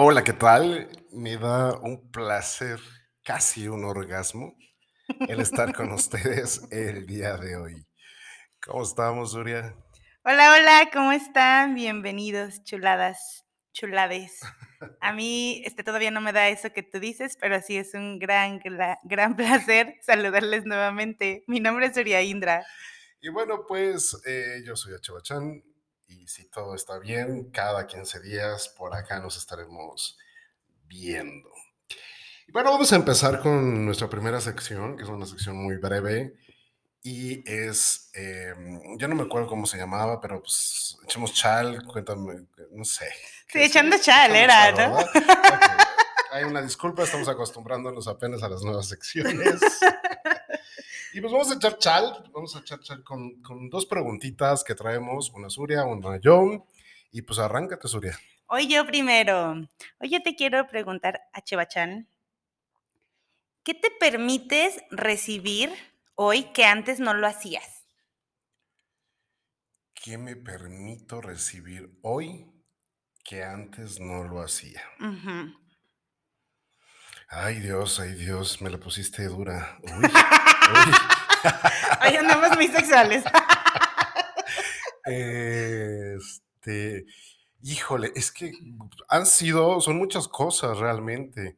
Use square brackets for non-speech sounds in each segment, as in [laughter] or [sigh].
Hola, ¿qué tal? Me da un placer, casi un orgasmo, el estar con [laughs] ustedes el día de hoy. ¿Cómo estamos, Uria? Hola, hola, ¿cómo están? Bienvenidos, chuladas, chulades. A mí este, todavía no me da eso que tú dices, pero sí es un gran, gra- gran [laughs] placer saludarles nuevamente. Mi nombre es Indra. Y bueno, pues eh, yo soy Achabachán y si todo está bien, cada 15 días por acá nos estaremos viendo. Y bueno, vamos a empezar con nuestra primera sección, que es una sección muy breve y es, eh, yo no me acuerdo cómo se llamaba, pero pues echemos chal, cuéntame, no sé. Sí, ¿Qué echando chal Echando era, chal, ¿no? Hay una disculpa, estamos acostumbrándonos apenas a las nuevas secciones. [laughs] Y pues vamos a echar chal, vamos a echar chal con, con dos preguntitas que traemos, una Suria, una yo, y pues arráncate, Suria. Hoy yo primero. Hoy yo te quiero preguntar, Achebachan, ¿qué te permites recibir hoy que antes no lo hacías? ¿Qué me permito recibir hoy que antes no lo hacía? Ay Dios, ay Dios, me la pusiste dura. [laughs] Uy, uy. [laughs] Hoy andamos muy sexuales. [laughs] Este, híjole, es que han sido, son muchas cosas realmente.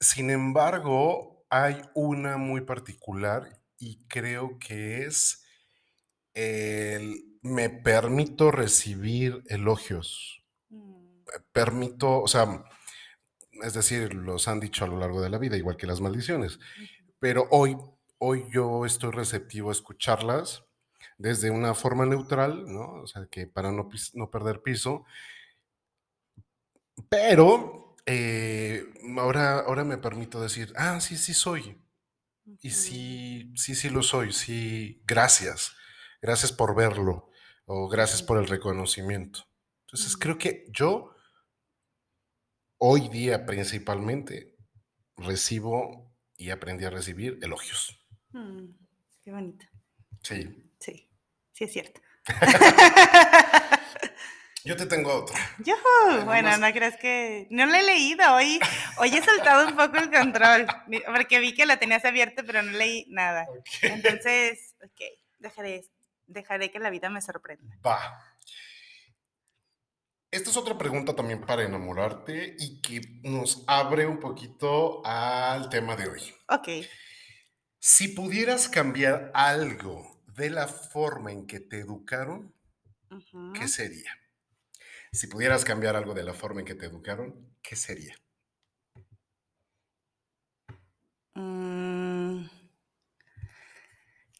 Sin embargo, hay una muy particular y creo que es el me permito recibir elogios. Mm, Permito, o sea, es decir, los han dicho a lo largo de la vida, igual que las maldiciones. Pero hoy, hoy yo estoy receptivo a escucharlas desde una forma neutral, ¿no? O sea, que para no, no perder piso. Pero eh, ahora, ahora me permito decir, ah, sí, sí soy. Y sí, sí, sí lo soy. Sí, gracias. Gracias por verlo. O gracias por el reconocimiento. Entonces, creo que yo, hoy día principalmente, recibo y aprendí a recibir elogios. Mm, Qué bonito. Sí. Sí, sí es cierto. [laughs] [laughs] Yo te tengo otra. [laughs] Yo, bueno, no crees que no lo he leído hoy. Hoy he soltado un poco el control porque vi que lo tenías abierto, pero no leí nada. Entonces, ok, dejaré, dejaré que la vida me sorprenda. Va. Esta es otra pregunta también para enamorarte y que nos abre un poquito al tema de hoy. Ok. Si pudieras cambiar algo de la forma en que te educaron, ujú. ¿qué sería? Si pudieras cambiar algo de la forma en que te educaron, ¿qué sería? Mm,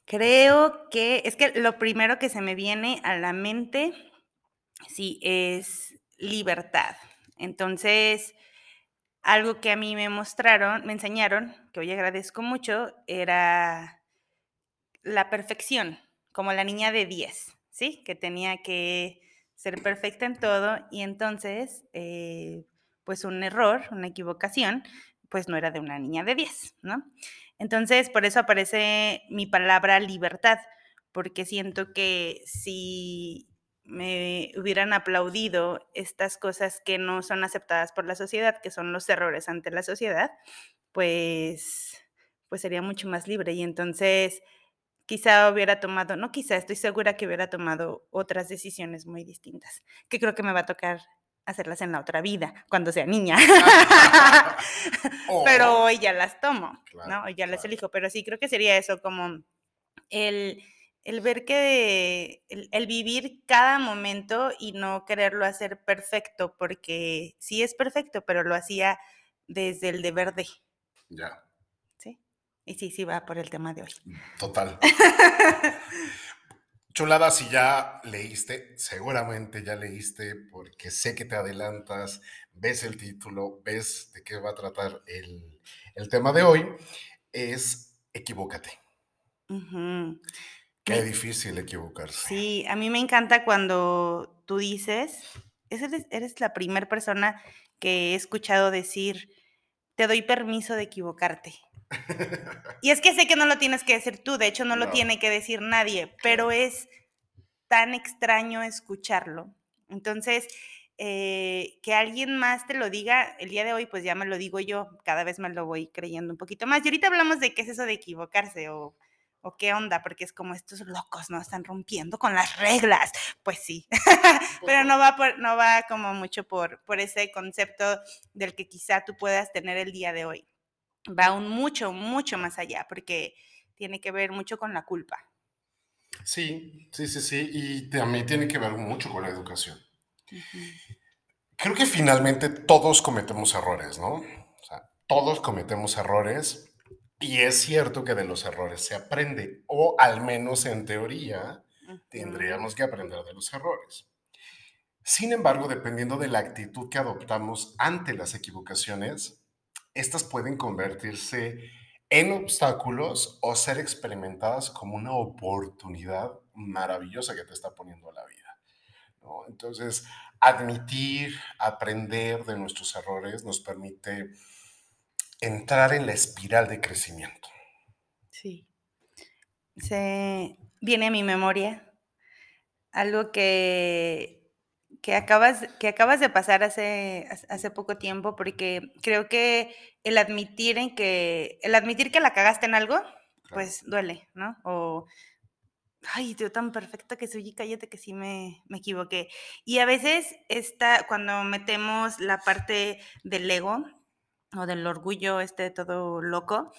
creo que es que lo primero que se me viene a la mente, sí, es libertad. Entonces, algo que a mí me mostraron, me enseñaron, que hoy agradezco mucho, era la perfección, como la niña de 10, ¿sí? Que tenía que ser perfecta en todo y entonces, eh, pues un error, una equivocación, pues no era de una niña de 10, ¿no? Entonces, por eso aparece mi palabra libertad, porque siento que si me hubieran aplaudido estas cosas que no son aceptadas por la sociedad, que son los errores ante la sociedad, pues, pues sería mucho más libre. Y entonces quizá hubiera tomado, no quizá, estoy segura que hubiera tomado otras decisiones muy distintas, que creo que me va a tocar hacerlas en la otra vida, cuando sea niña. [laughs] pero O- hoy ya las tomo, Claro, ¿no? Hoy ya las elijo, pero sí creo que sería eso, como el, el ver que, el, el vivir cada momento y no quererlo hacer perfecto, porque sí es perfecto, pero lo hacía desde el deber de, Ya. Y sí, sí va por el tema de hoy. total. [laughs] Chulada, si ya leíste, seguramente ya leíste, porque sé que te adelantas, ves el título, ves de qué va a tratar el, el tema de hoy, es equivócate. Qué Me- difícil equivocarse. Sí, a mí me encanta cuando tú dices, eres, eres la primera persona que he escuchado decir, te doy permiso de equivocarte. [laughs] Y es que sé que no lo tienes que decir tú, de hecho no lo tiene que decir nadie, pero es tan extraño escucharlo. Entonces, eh, que alguien más te lo diga, el día de hoy pues ya me lo digo yo, cada vez me lo voy creyendo un poquito más. Y ahorita hablamos de qué es eso de equivocarse o, o qué onda, porque es como estos locos, ¿no? Están rompiendo con las reglas. Pues sí, [laughs] pero no va, por, no va como mucho por, por ese concepto del que quizá tú puedas tener el día de hoy. Va aún mucho, mucho más allá, porque tiene que ver mucho con la culpa. Sí, sí, sí, sí. Y también tiene que ver mucho con la educación. Creo que finalmente todos cometemos errores, ¿no? O sea, todos cometemos errores y es cierto que de los errores se aprende, o al menos en teoría tendríamos que aprender de los errores. Sin embargo, dependiendo de la actitud que adoptamos ante las equivocaciones, estas pueden convertirse en obstáculos o ser experimentadas como una oportunidad maravillosa que te está poniendo la vida. Entonces, admitir, aprender de nuestros errores nos permite entrar en la espiral de crecimiento. Sí. Se viene a mi memoria algo que, que, acabas, que acabas de pasar hace, hace poco tiempo, porque creo que el admitir en que, el admitir que la cagaste en algo, pues duele, ¿no? O, ay, yo tan perfecta que soy y cállate que sí me, me equivoqué. Y a veces está, cuando metemos la parte del ego o del orgullo este todo loco,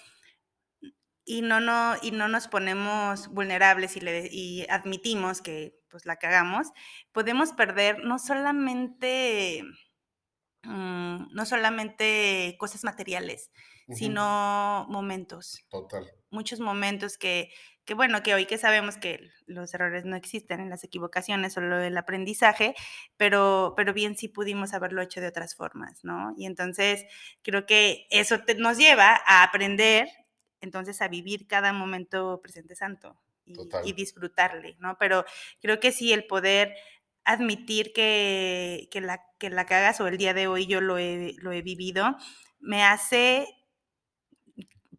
y no, no, y no nos ponemos vulnerables y, le, y admitimos que pues la cagamos, podemos perder no solamente, um, no solamente cosas materiales, uh -huh. sino momentos. Total. Muchos momentos que, que, bueno, que hoy que sabemos que los errores no existen en las equivocaciones, solo el aprendizaje, pero, pero bien sí pudimos haberlo hecho de otras formas, ¿no? Y entonces creo que eso te, nos lleva a aprender entonces a vivir cada momento presente santo y, y, disfrutarle, ¿no? Pero creo que sí, el poder admitir que, que, la, que la cagas o el día de hoy yo lo he, lo he vivido, me hace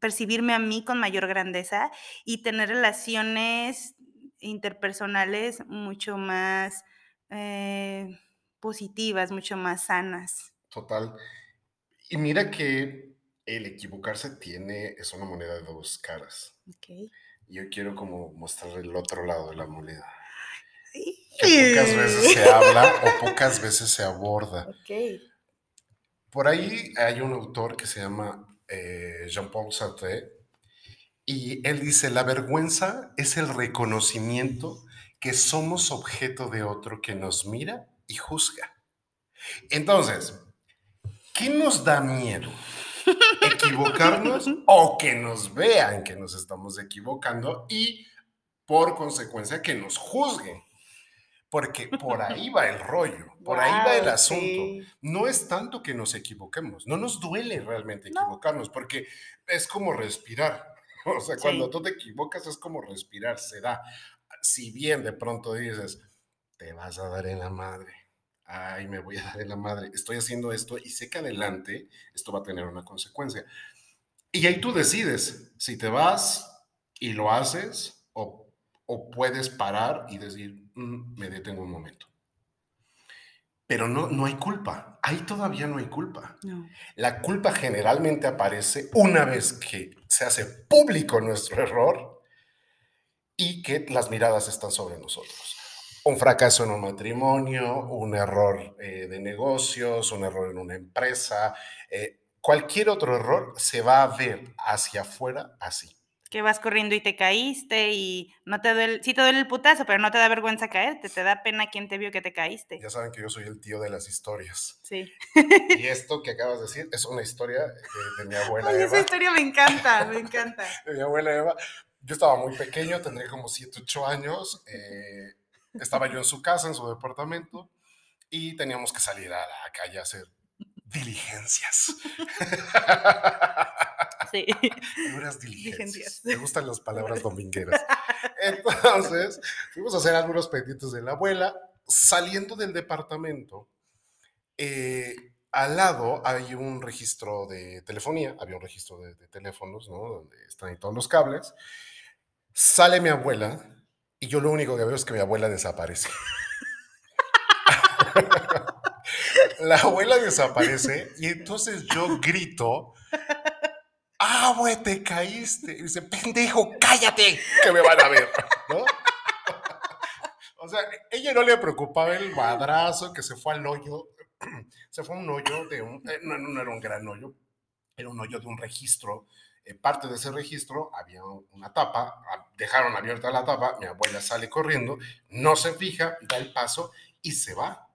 percibirme a mí con mayor grandeza y tener relaciones interpersonales mucho más eh, positivas, mucho más sanas. Total. Y mira que el equivocarse tiene, es una moneda de dos caras. Okay. Yo quiero como mostrar el otro lado de la moneda. Que pocas veces se habla o [laughs] pocas veces se aborda. Okay. Por ahí hay un autor que se llama eh, Jean-Paul Sartre y él dice, la vergüenza es el reconocimiento que somos objeto de otro que nos mira y juzga. Entonces, ¿qué nos da miedo? Equivocarnos [laughs] o que nos vean que nos estamos equivocando y por consecuencia que nos juzguen. Porque por ahí va el rollo, por wow, ahí va el asunto. Sí. No es tanto que nos equivoquemos, no nos duele realmente equivocarnos, no. porque es como respirar. [laughs] O sea, cuando tú te equivocas es como respirar, se da. Si bien de pronto dices, te vas a dar en la madre, ay, me voy a dar en la madre, estoy haciendo esto y sé que adelante esto va a tener una consecuencia. Y ahí tú decides si te vas y lo haces o, o puedes parar y decir, mm, me detengo un momento. Pero no, no hay culpa, ahí todavía no hay culpa. No. La culpa generalmente aparece una vez que se hace público nuestro error y que las miradas están sobre nosotros un fracaso en un matrimonio, un error eh, de negocios, un error en una empresa, eh, cualquier otro error se va a ver hacia afuera así. Que vas corriendo y te caíste y no te duele, sí te duele el putazo, pero no te da vergüenza caerte, te da pena quien te vio que te caíste. Ya saben que yo soy el tío de las historias. Sí. Y esto que acabas de decir es una historia de, de mi abuela Ay, Eva. esa historia me encanta, me encanta. [laughs] De mi abuela Eva. Yo estaba muy pequeño, tendría como 7, 8 años. Eh, estaba yo en su casa, en su departamento, y teníamos que salir a la calle a hacer diligencias. [laughs] Sí. Algunas diligencias. Me gustan las palabras domingueras. Entonces, fuimos a hacer algunos pendientes de la abuela. Saliendo del departamento, eh, al lado hay un registro de telefonía, había un registro de, de teléfonos, ¿no? Donde están ahí todos los cables. Sale mi abuela y yo lo único que veo es que mi abuela desaparece. [laughs] La abuela desaparece y entonces yo grito, ¡ah, güey, te caíste! Y dice, pendejo, cállate, que me van a ver, ¿no? [laughs] O sea, ella no le preocupaba el madrazo que se fue al hoyo. [clears throat] Se fue a un hoyo de un. eh, No, no era un gran hoyo, era un hoyo de un registro. Parte de ese registro había una tapa, dejaron abierta la tapa. Mi abuela sale corriendo, no se fija, da el paso y se va.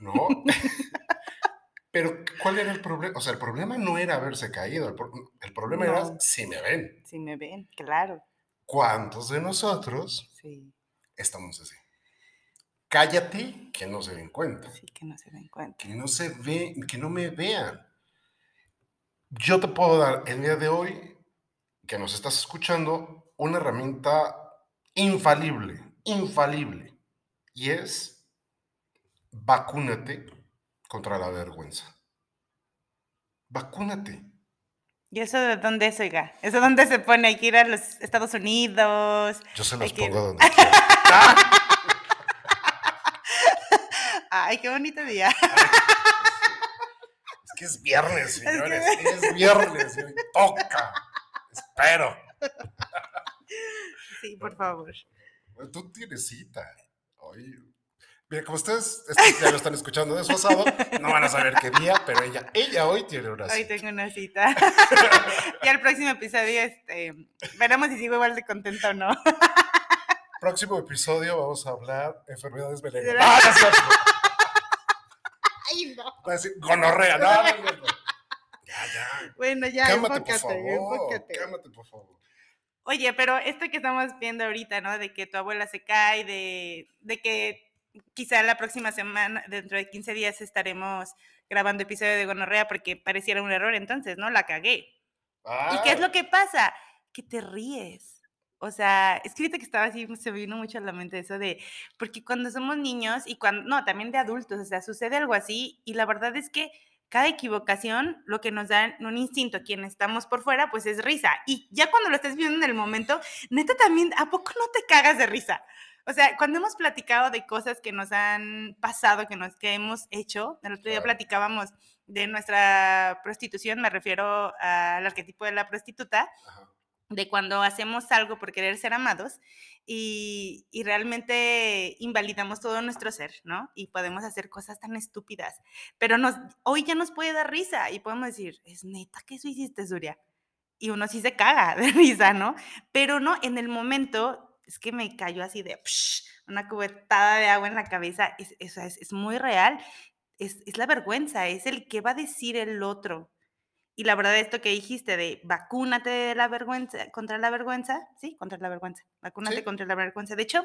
¿No? [laughs] Pero, ¿cuál era el problema? O sea, el problema no era haberse caído, el, pro- el problema era No. si me ven. Si me ven, claro. ¿Cuántos de nosotros Sí, estamos así. Cállate que no se den cuenta, sí, que no se den cuenta. que no se ve, que no me vean. Yo te puedo dar el día de hoy, que nos estás escuchando, una herramienta infalible, infalible, y es vacúnate contra la vergüenza. Vacúnate. ¿Y eso de dónde es, oiga? ¿Eso dónde se pone? Hay que ir a los Estados Unidos. Yo se los pongo donde [laughs] quiera. Ay, qué bonito día. Es [laughs] que es viernes, señores. Es viernes. hoy toca. Espero. Sí, por favor. Tú tienes cita. Oye. Mira, como ustedes ya lo están escuchando desfasado, no van a saber qué día, pero ella, ella hoy tiene una Hoy cita. tengo una cita. [laughs] y al próximo episodio, este, veremos si sigo igual de contenta o no. Próximo episodio vamos a hablar enfermedades venéreas. Ah, no. Va a decir gonorrea. No, no, no, no. Ya, ya. Bueno, ya, Cámate, por enfócate, favor. enfócate. Cámate, por favor. Oye, pero esto que estamos viendo ahorita, ¿no? De que tu abuela se cae, de, de que quizá la próxima semana, dentro de 15 días, estaremos grabando episodio de gonorrea porque pareciera un error entonces, ¿no? La cagué. ¿Y qué es Ah, lo que pasa? Que te ríes. O sea, es que ahorita que estaba así, se me vino mucho a la mente eso de, porque cuando somos niños y cuando, no, también de adultos, o sea, sucede algo así y la verdad es que cada equivocación, lo que nos da un instinto, quien estamos por fuera, pues es risa. Y ya cuando lo estás viendo en el momento, neta también, ¿a poco no te cagas de risa? O sea, cuando hemos platicado de cosas que nos han pasado, que, nos, que hemos hecho, el otro día platicábamos de nuestra prostitución, me refiero al arquetipo de la prostituta, Ajá. De cuando hacemos algo por querer ser amados y, y realmente invalidamos todo nuestro ser, ¿no? Y podemos hacer cosas tan estúpidas. Pero nos, hoy ya nos puede dar risa y podemos decir, es neta que eso hiciste, Zuria. Y uno sí se caga [laughs] de risa, ¿no? Pero no, en el momento es que me cayó así de psh, una cubetada de agua en la cabeza. Es, es, es muy real. Es, es la vergüenza, es el que va a decir el otro. Y la verdad, esto que dijiste de vacúnate de la vergüenza, contra la vergüenza, sí, contra la vergüenza, vacúnate Sí. contra la vergüenza. De hecho,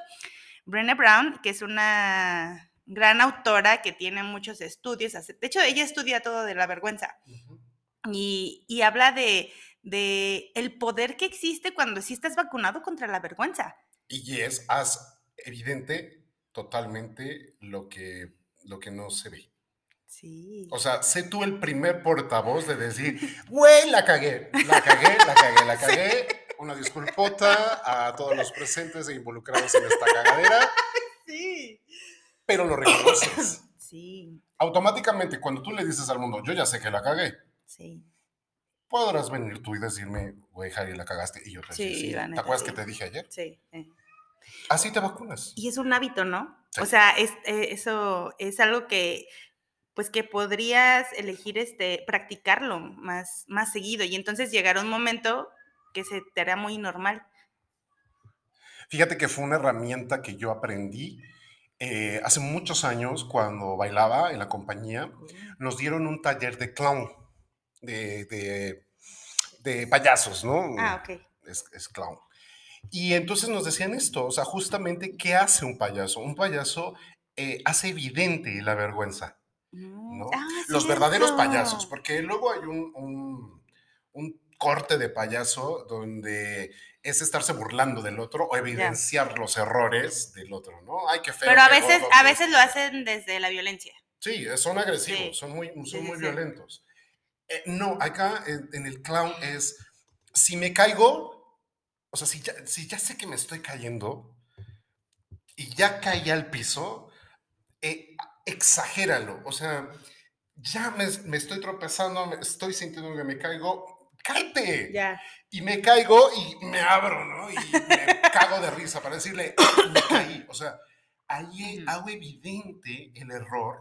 Brené Brown, que es una gran autora que tiene muchos estudios, de hecho, ella estudia todo de la vergüenza y, y habla de, de el poder que existe cuando sí estás vacunado contra la vergüenza. Y es haz evidente totalmente lo que, lo que no se ve. Sí. O sea, sé tú el primer portavoz de decir, güey, la cagué, la cagué, la cagué, la [laughs] cagué. Una disculpota a todos los presentes e involucrados en esta cagadera, Sí. pero lo reconoces. [coughs] Sí, Automáticamente, cuando tú le dices al mundo, yo ya sé que la cagué, sí. podrás venir tú y decirme, güey, Harry, la cagaste. Y yo te Sí, sí. ¿Te acuerdas sí. que te dije ayer? Sí. eh. Así te vacunas. Y es un hábito, ¿no? O sea, es, eh, eso es algo que, pues que podrías elegir este, practicarlo más, más seguido y entonces llegará un momento que se te hará muy normal. Fíjate que fue una herramienta que yo aprendí eh, hace muchos años cuando bailaba en la compañía. Nos dieron un taller de clown, de, de, de payasos, ¿no? Ah, ok. es, es clown. Y entonces nos decían esto, o sea, justamente, ¿qué hace un payaso? Un payaso eh, hace evidente la vergüenza, ¿no? ah, Los verdaderos payasos, porque luego hay un, un- un corte de payaso donde es estarse burlando del otro o evidenciar los errores del otro, ¿no? Ay, qué feo. Pero a veces, gordo, a veces lo hacen desde la violencia. Sí, eh, son agresivos, Sí. son muy, son sí, muy sí. violentos. Eh, no, acá en, en el clown es, si me caigo, o sea, si ya, si ya sé que me estoy cayendo y ya caí al piso, eh, exagéralo. O sea, ya me, me estoy tropezando, me- estoy sintiendo que me caigo, cállate. Ya. Y me caigo y me abro, ¿no? Y me [laughs] cago de risa para decirle, me caí. O sea, ahí Ujú. hago evidente el error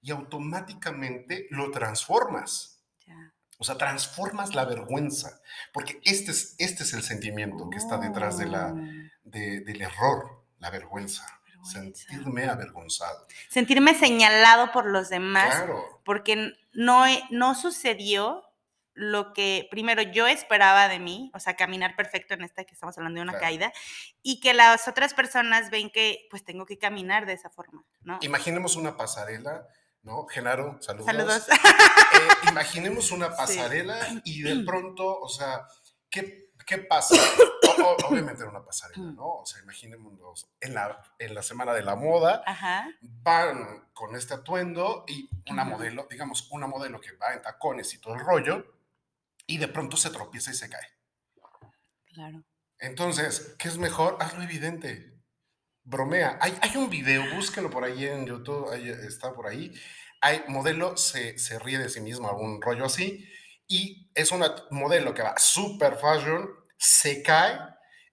y automáticamente lo transformas. ya. O sea, transformas la vergüenza. Porque este es, este es el sentimiento que está detrás de la, Oh. de- del error, la vergüenza. Sentirme avergonzado. Sentirme señalado por los demás Claro, porque no, no sucedió lo que primero yo esperaba de mí, o sea, caminar perfecto en esta que estamos hablando de una Claro. caída, y que las otras personas ven que pues tengo que caminar de esa forma, ¿no? imaginemos una pasarela, ¿no? Genaro, saludos. Saludos. Eh, [laughs] imaginemos una pasarela y de [clears throat] pronto, o sea, ¿qué, qué pasa? O- obviamente era una pasarela, ¿no? O sea, imaginémonos en la, en la semana de la moda, Ajá. van con este atuendo y una modelo, digamos, una modelo que va en tacones y todo el rollo, y de pronto se tropieza y se cae. Claro. Entonces, ¿qué es mejor? Hazlo evidente. Bromea. Hay, hay un video, búsquenlo por ahí en YouTube, ahí está por ahí. Hay modelo, se, se ríe de sí misma, algún rollo así, y es una modelo que va super fashion, se cae,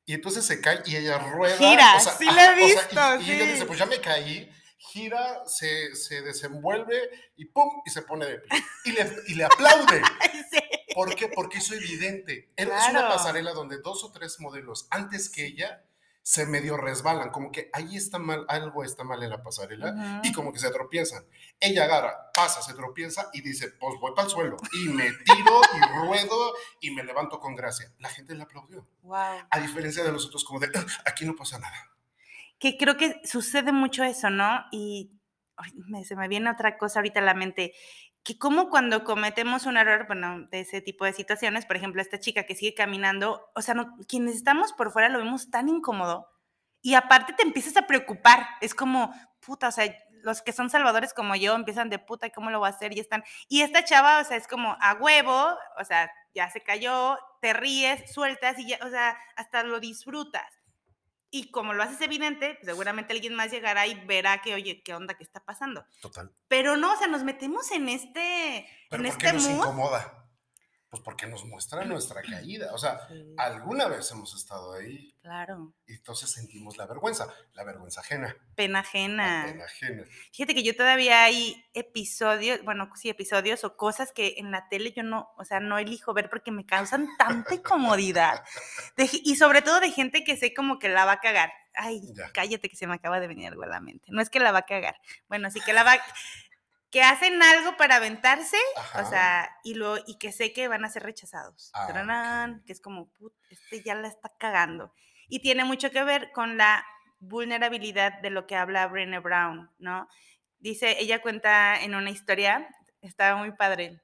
y entonces se cae y ella rueda. Gira, sí la he o sea, visto, y, y ella sí. dice, pues ya me caí, gira, se, se desenvuelve y pum, y se pone de pie. Y le, y le aplaude. [laughs] Sí. ¿Por qué? Porque es evidente. Era- Es una Claro. pasarela donde dos o tres modelos antes que ella se medio resbalan, como que ahí está mal, algo está mal en la pasarela y como que se tropiezan. Ella agarra, pasa, se tropieza y dice, pues voy para el suelo y me tiro y ruedo y me levanto con gracia. La gente le aplaudió. Wow. A diferencia de los otros, como de, "Ah, aquí no pasa nada. que creo que sucede mucho eso, ¿no? Y ay, me- se me viene otra cosa ahorita a la mente, que como cuando cometemos un error, bueno, de ese tipo de situaciones, por ejemplo, esta chica que sigue caminando, o sea, no- quienes estamos por fuera lo vemos tan incómodo y aparte te empiezas a preocupar, es como, puta, o sea, los que son salvadores como yo empiezan de puta, ¿cómo lo va a hacer? Y están, y esta chava, o sea, es como a huevo, o sea, ya se cayó, te ríes, sueltas y ya, o sea, hasta lo disfrutas. Y como lo haces evidente, pues, seguramente alguien más llegará y verá que, oye, ¿qué onda? ¿Qué está pasando? Total. Pero no, o sea, nos metemos en este, Pero en ¿por qué este nos mood. incomoda? Pues porque nos muestra nuestra caída. O sea, Sí, alguna vez hemos estado ahí claro, y entonces sentimos la vergüenza, la vergüenza ajena. pena La ajena. pena ajena. Fíjate que yo todavía hay episodios, bueno, sí, episodios o cosas que en la tele yo no, o sea, no elijo ver porque me causan tanta incomodidad. De y sobre todo de gente que sé como que la va a cagar. Ay, Ya. cállate que se me acaba de venir algo a la mente. No es que la va a cagar. Bueno, sí que la va que hacen algo para aventarse, Ajá. o sea, y lo y que sé que van a ser rechazados. Ah, Tararán, ok. que es como, "Put, este ya la está cagando. Y tiene mucho que ver con la vulnerabilidad de lo que habla Brené Brown, ¿no? Dice, ella cuenta en una historia, está muy padre,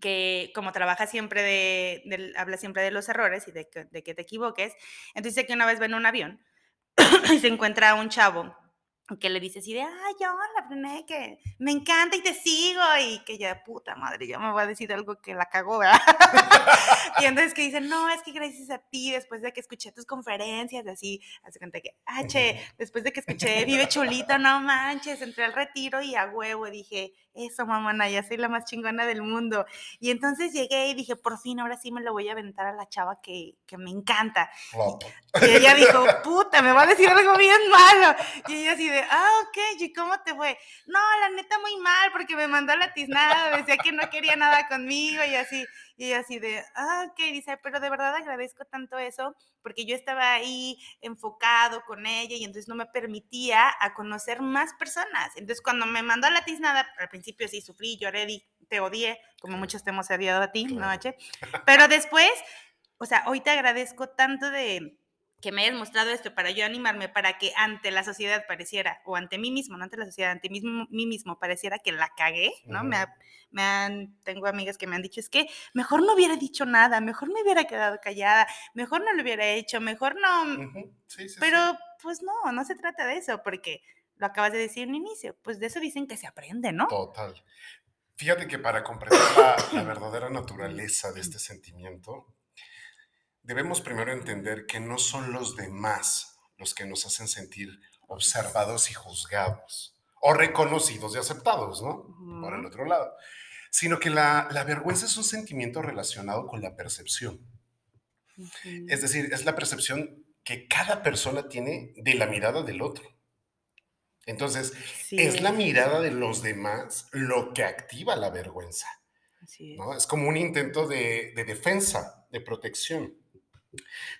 que como trabaja siempre de, del- habla siempre de los errores y de que, de que te equivoques, entonces dice que una vez va en un avión [clears throat] y se encuentra a un chavo que le dice así de, ay, hola, Brené, que me encanta y te sigo, y que ya, puta madre, ya me va a decir algo que la cagó, ¿verdad? [laughs] y entonces que dice, no, es que gracias a ti, después de que escuché tus conferencias, así, hace cuenta que, ah, che, después de que escuché Vive Chulito, no manches, entré al retiro y a huevo, dije, eso, mamona, ya soy la más chingona del mundo. Y entonces llegué y dije, por fin, ahora sí me lo voy a aventar a la chava que, que me encanta. Flop. Y ella dijo, [laughs] puta, me va a decir algo bien malo. Y ella así de, ah, ok, ¿y cómo te fue? No, la neta muy mal, porque me mandó la tiznada, decía que no quería nada conmigo y así. Y así de, ah, ok, dice, pero de verdad agradezco tanto eso, porque yo estaba ahí enfocado con ella y entonces no me permitía a conocer más personas. Entonces cuando me mandó la tiznada, al principio sí sufrí, lloré, te odié, como muchos te hemos odiado a ti, ¿no. H? Pero después, o sea, hoy te agradezco tanto de que me hayas mostrado esto para yo animarme, para que ante la sociedad pareciera, o ante mí mismo, no ante la sociedad, ante mí mismo, mí mismo pareciera que la cagué, ¿no? me, Ujú. ha- me han, tengo amigas que me han dicho, es que mejor no hubiera dicho nada, mejor me hubiera quedado callada, mejor no lo hubiera hecho, mejor no, Ujú. Sí, sí, sí. pero pues no, no se trata de eso, porque lo acabas de decir en inicio, pues de eso dicen que se aprende, ¿no? Total. Fíjate que para comprender la, la verdadera naturaleza de este sentimiento, debemos primero entender que no son los demás los que nos hacen sentir observados y juzgados, o reconocidos y aceptados, ¿no? Por el otro lado, sino que la, la vergüenza es un sentimiento relacionado con la percepción. Ujú. Es decir, es la percepción que cada persona tiene de la mirada del otro. Entonces, Sí, es la mirada de los demás lo que activa la vergüenza, así es. ¿no? Es como un intento de, de defensa, de protección.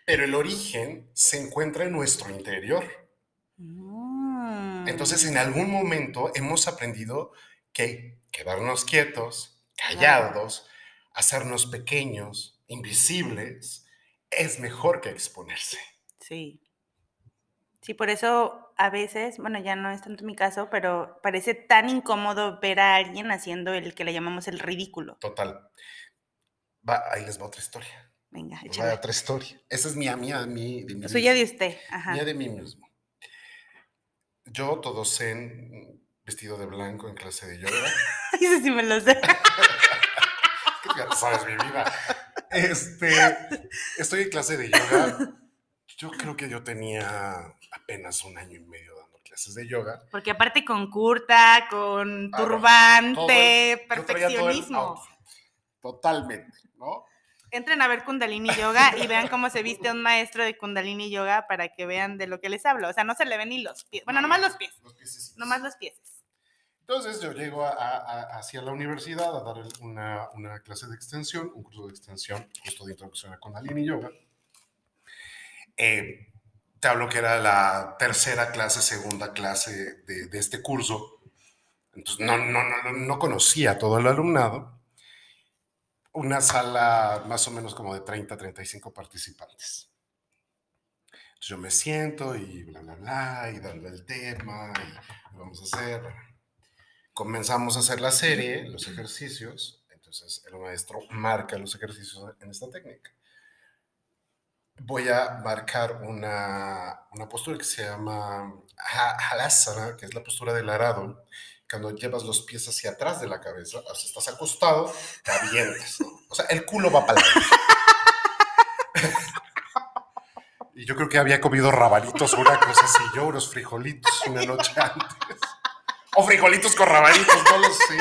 Pero el origen se encuentra en nuestro interior. Entonces, en Mm. algún momento hemos aprendido que quedarnos quietos, callados, hacernos pequeños, invisibles, es mejor que exponerse. Sí. Sí, por eso a veces, bueno, ya no es tanto mi caso, pero parece tan incómodo ver a alguien haciendo el que le llamamos el ridículo. Total. Va, ahí les va otra historia. Venga, va échale. otra historia. Esa es mía, mía, mí, de mí Suya de usted. Ajá. Mía de mí mismo. Yo, todo zen, vestido de blanco en clase de yoga. [laughs] Eso sí me lo sé. [laughs] ya sabes mi vida. Este, estoy en clase de yoga. Yo creo que yo tenía apenas un año y medio dando clases de yoga. Porque aparte con curta, con Ah, no, turbante, el- perfeccionismo. Totalmente, ¿no? Entren a ver Kundalini Yoga y vean cómo se viste un maestro de Kundalini Yoga para que vean de lo que les hablo. O sea, no se le ven ni los pies. Bueno, nomás los pies. Los piececitos. Nomás los pies. Entonces yo llego a, a- hacia la universidad a dar una, una clase de extensión, un curso de extensión, justo de introducción a Kundalini Yoga. Eh, te hablo que era la tercera clase, segunda clase de, de este curso. Entonces no, no, no, no conocía a todo el alumnado. Una sala más o menos como de 30, 35 participantes. Yo me siento y bla, bla, bla, y dando el tema, y vamos a hacer. Comenzamos a hacer la serie, los ejercicios. Entonces el maestro marca los ejercicios en esta técnica. Voy a marcar una, una postura que se llama ha- Halasana, que es la postura del arado. Cuando llevas los pies hacia atrás de la cabeza, o sea, estás acostado, te avientas. O sea, el culo va para. [laughs] Y yo creo que había comido rabanitos o una cosa así, yo unos frijolitos una noche antes. O frijolitos con rabanitos, no lo sé.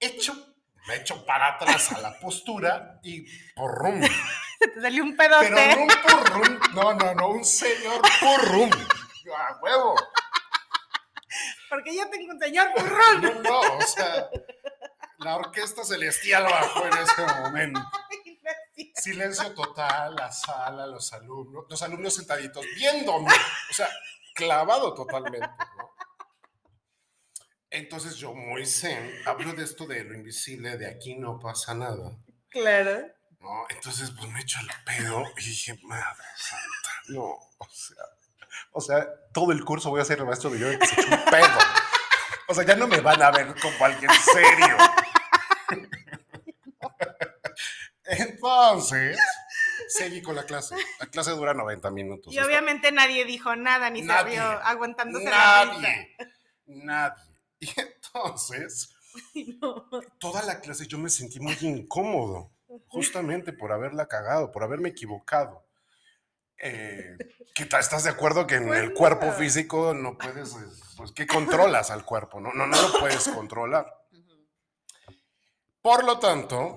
Hecho, me echo para atrás a la postura y porrum. Se te salió un pedote. Pero no un porrum, no, no, no, un señor porrum. A huevo. Porque yo tengo un señor burrón. No, no, o sea, la orquesta celestial bajó en ese momento. [laughs] Silencio total, la sala, los alumnos, los alumnos sentaditos viéndome, o sea, clavado totalmente, ¿no? Entonces yo muy zen, hablo de esto de lo invisible, de aquí no pasa nada, Claro. ¿no? Entonces pues me echo el pedo y dije, madre santa, no, o sea, o sea, todo el curso voy a ser el maestro de yoga que se un pedo. O sea, ya no me van a ver como alguien serio. Entonces, seguí con la clase. La clase dura 90 minutos. Y obviamente nadie dijo nada ni Nadie. se vio aguantándose la risa. Nadie. Nadie. Y entonces, No. toda la clase yo me sentí muy incómodo, justamente por haberla cagado, por haberme equivocado. Eh. ¿Estás de acuerdo que en el cuerpo físico no puedes, pues, ¿qué controlas al cuerpo? No, no, no lo puedes controlar. Por lo tanto,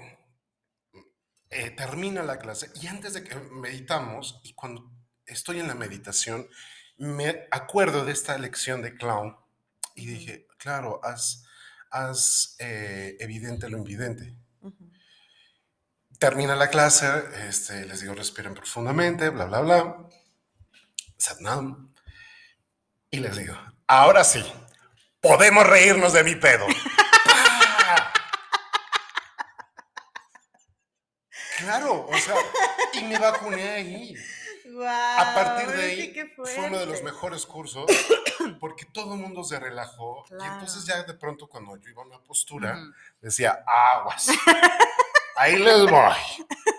eh, termina la clase y antes de que meditamos, y cuando estoy en la meditación, me acuerdo de esta lección de clown y dije, claro, haz, haz eh, evidente lo invidente. Termina la clase, este, les digo, respiren profundamente, bla, bla, bla. Satnam. Y les digo, ahora sí, podemos reírnos de mi pedo. [laughs] Claro, o sea, y me vacuné ahí. A partir de ahí sí, fue uno de los mejores cursos porque todo el mundo se relajó y Claro. entonces ya de pronto cuando yo iba a una postura Ujú. decía aguas [laughs] ahí les voy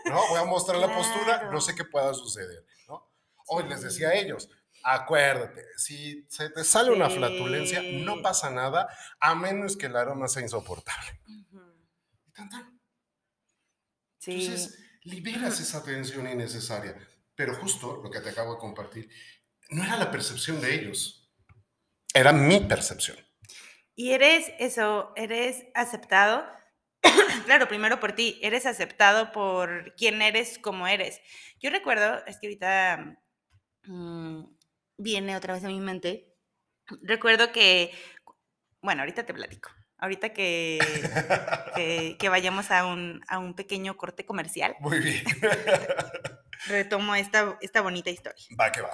no voy a mostrar la postura Claro. no sé qué pueda suceder no hoy les decía a ellos Acuérdate, si se te sale una flatulencia, no Sí. pasa nada, a menos que el aroma sea insoportable. Y tan, tan. Sí. Entonces, liberas esa tensión innecesaria. Pero justo lo que te acabo de compartir, no era la percepción de ellos, era mi percepción. Y eres eso, eres aceptado. [coughs] claro, primero por ti, eres aceptado por quien eres como eres. Yo recuerdo, es que ahorita mm, viene otra vez a mi mente. Recuerdo que, bueno, ahorita te platico. Ahorita que, [laughs] que, que vayamos a un, a un pequeño corte comercial, Muy bien. [laughs] retomo esta, esta bonita historia. va que va.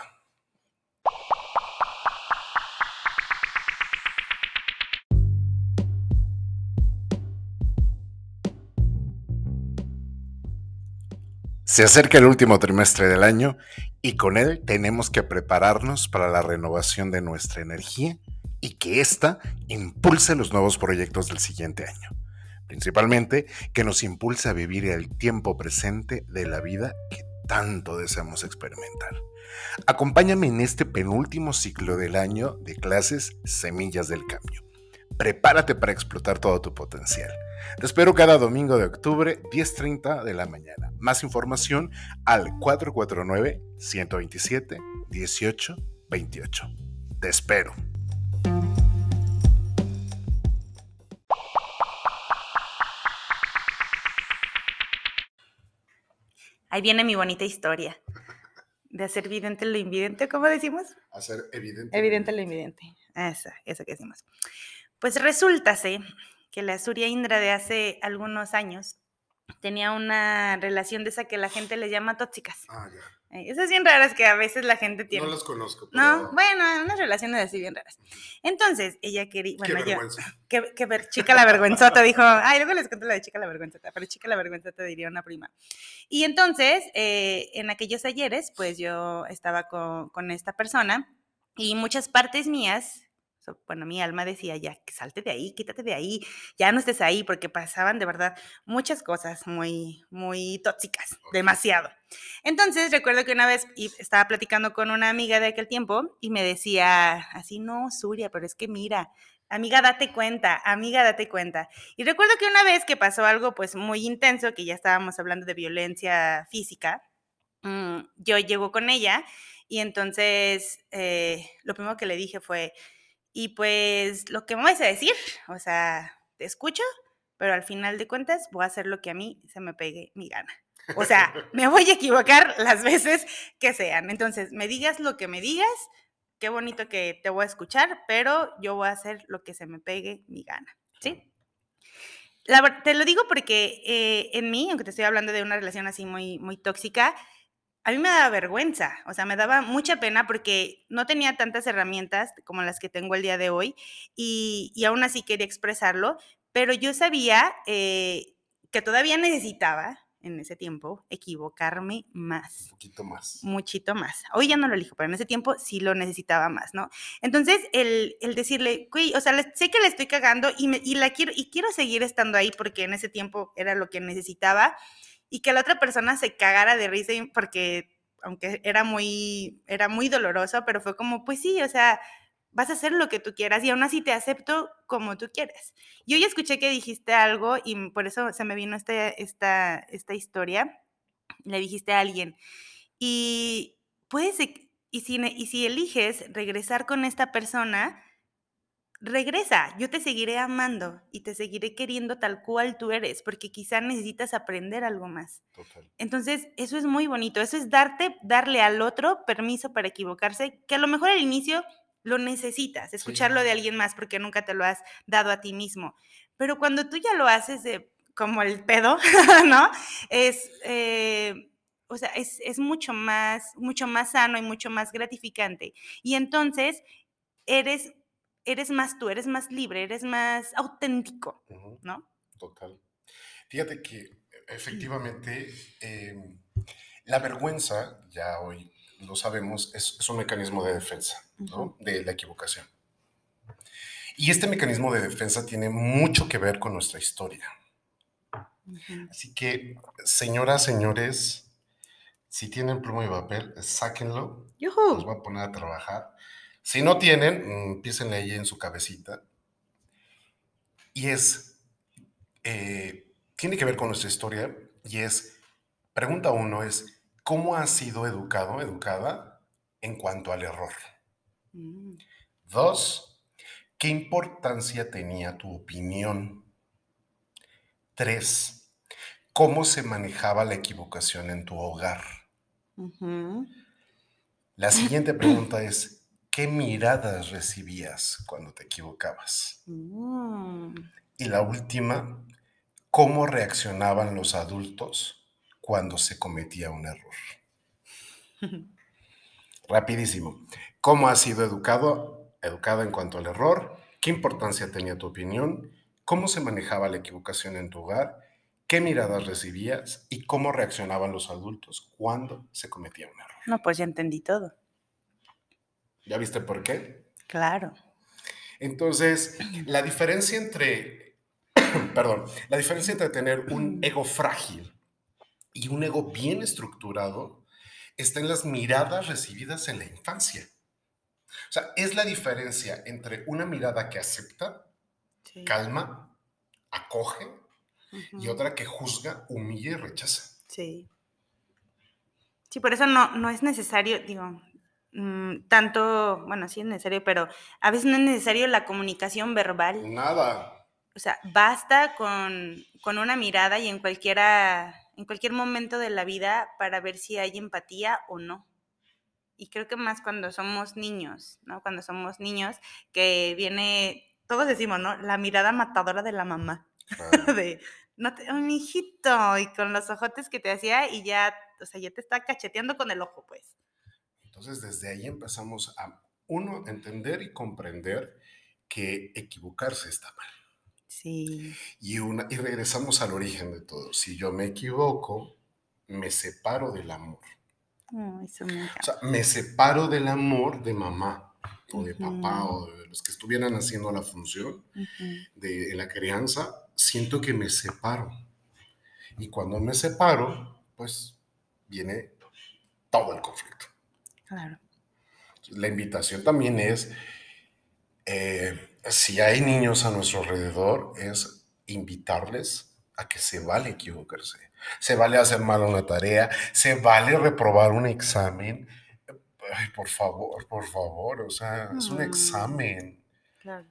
Se acerca el último trimestre del año y con él tenemos que prepararnos para la renovación de nuestra energía y que ésta impulse los nuevos proyectos del siguiente año. Principalmente que nos impulse a vivir el tiempo presente de la vida que tanto deseamos experimentar. Acompáñame en este penúltimo ciclo del año de clases Semillas del Cambio. Prepárate para explotar todo tu potencial. Te espero cada domingo de octubre, 10.30 de la mañana. Más información al 449-127-1828. Te espero. Ahí viene mi bonita historia de hacer evidente lo invidente, ¿cómo decimos? Hacer evidente. Evidente lo invidente. Eso, eso que decimos. Pues resulta que la Surya Indra de hace algunos años tenía una relación de esa que la gente le llama tóxicas. Ah, ya. Eh, Esas bien raras que a veces la gente tiene. No las conozco. Pero... No, bueno, unas relaciones así bien raras. Entonces, ella quería, bueno, Qué yo, vergüenza. [laughs] que, que ver, chica la vergüenzota, dijo, ay, luego les cuento la de chica la vergüenzota, pero chica la vergüenzota diría una prima. Y entonces, eh, en aquellos ayeres, pues yo estaba con, con esta persona y muchas partes mías, so- bueno, mi alma decía, ya, salte de ahí, quítate de ahí, ya no estés ahí, porque pasaban de verdad muchas cosas muy, muy tóxicas, demasiado. Entonces, recuerdo que una vez estaba platicando con una amiga de aquel tiempo y me decía, así, no, Suria, pero es que mira, amiga, date cuenta, amiga, date cuenta. Y recuerdo que una vez que pasó algo pues muy intenso, que ya estábamos hablando de violencia física, mm, yo llego con ella y entonces eh, lo primero que le dije fue, y pues lo que me vas a decir, o sea, te escucho, pero al final de cuentas voy a hacer lo que a mí se me pegue mi gana. O sea, [laughs] me voy a equivocar las veces que sean. Entonces, me digas lo que me digas, qué bonito que te voy a escuchar, pero yo voy a hacer lo que se me pegue mi gana. ¿Sí? La te lo digo porque eh, en mí, aunque te estoy hablando de una relación así muy, muy tóxica, a mí me daba vergüenza, o sea, me daba mucha pena porque no tenía tantas herramientas como las que tengo el día de hoy y, y aún así quería expresarlo, pero yo sabía eh, que todavía necesitaba en ese tiempo equivocarme más Un poquito más. muchito más. Hoy ya no lo elijo, pero en ese tiempo sí lo necesitaba más, ¿no? Entonces, el, el decirle, güey, o sea, le- sé que le estoy cagando y, me- y la quiero, y quiero seguir estando ahí porque en ese tiempo era lo que necesitaba y que la otra persona se cagara de risa porque, aunque era muy, era muy doloroso, pero fue como, pues sí, o sea, vas a hacer lo que tú quieras y aún así te acepto como tú quieres. Yo ya escuché que dijiste algo y por eso se me vino esta, esta, esta historia. Le dijiste a alguien, y puedes, y si, y si eliges regresar con esta persona, regresa, yo te seguiré amando y te seguiré queriendo tal cual tú eres, porque quizá necesitas aprender algo más. Total. Entonces, eso es muy bonito, eso es darte, darle al otro permiso para equivocarse, que a lo mejor al inicio lo necesitas, escucharlo de alguien más porque nunca te lo has dado a ti mismo. Pero cuando tú ya lo haces de, como el pedo, [laughs] ¿no? Es, eh, o sea, es, es mucho más, mucho más sano y mucho más gratificante. Y entonces eres, eres más tú, eres más libre, eres más auténtico, ¿no? Total. Fíjate que efectivamente eh, la vergüenza, ya hoy lo sabemos, es, es un mecanismo de defensa, ¿no? De la equivocación. Y este mecanismo de defensa tiene mucho que ver con nuestra historia. Así que, señoras, señores, Si tienen pluma y papel, sáquenlo. Los voy a poner a trabajar. Si no tienen, mm, empiecen ahí en su cabecita. Y es, eh, tiene que ver con nuestra historia y es, pregunta uno es, ¿cómo has sido educado, educada en cuanto al error? Mm, Dos, ¿qué importancia tenía tu opinión? Tres, ¿cómo se manejaba la equivocación en tu hogar? La siguiente pregunta es, ¿qué miradas recibías cuando te equivocabas? Mm, Y la última, ¿cómo reaccionaban los adultos cuando se cometía un error? [laughs] Rapidísimo. ¿Cómo has sido educado, educada en cuanto al error? ¿Qué importancia tenía tu opinión? ¿Cómo se manejaba la equivocación en tu hogar? ¿Qué miradas recibías? ¿Y cómo reaccionaban los adultos cuando se cometía un error? No, pues ya entendí todo. ¿Ya viste por qué? Claro. Entonces, la diferencia entre, [coughs] perdón, la diferencia entre tener un ego frágil y un ego bien estructurado está en las miradas recibidas en la infancia. O sea, es la diferencia entre una mirada que acepta, Sí. calma, acoge, y otra que juzga, humilla y rechaza. Sí. Sí, por eso no, no es necesario, digo, mm, tanto, bueno, sí es necesario, pero a veces no es necesario la comunicación verbal. Nada. O sea, basta con, con una mirada y en cualquiera, en cualquier momento de la vida para ver si hay empatía o no. Y creo que más cuando somos niños, ¿no? Cuando somos niños, que viene, todos decimos, ¿no? La mirada matadora de la mamá. [laughs] De, no te, oh, hijito, y con los ojotes que te hacía y ya, o sea, ya te está cacheteando con el ojo, pues. Entonces, desde ahí empezamos a, uno, entender y comprender que equivocarse está mal. Sí. Y, una, y regresamos al origen de todo. Si yo me equivoco, me separo del amor. Oh, eso me O sea, me separo del amor de mamá o de papá o de los que estuvieran haciendo la función de en la crianza. Siento que me separo. Y cuando me separo, pues viene todo el conflicto. Claro. La invitación también es, eh, si hay niños a nuestro alrededor, es invitarles a que se vale equivocarse. Se vale hacer mal una tarea, se vale reprobar un examen. Ay, por favor, por favor, o sea, es un Mm. examen. Claro.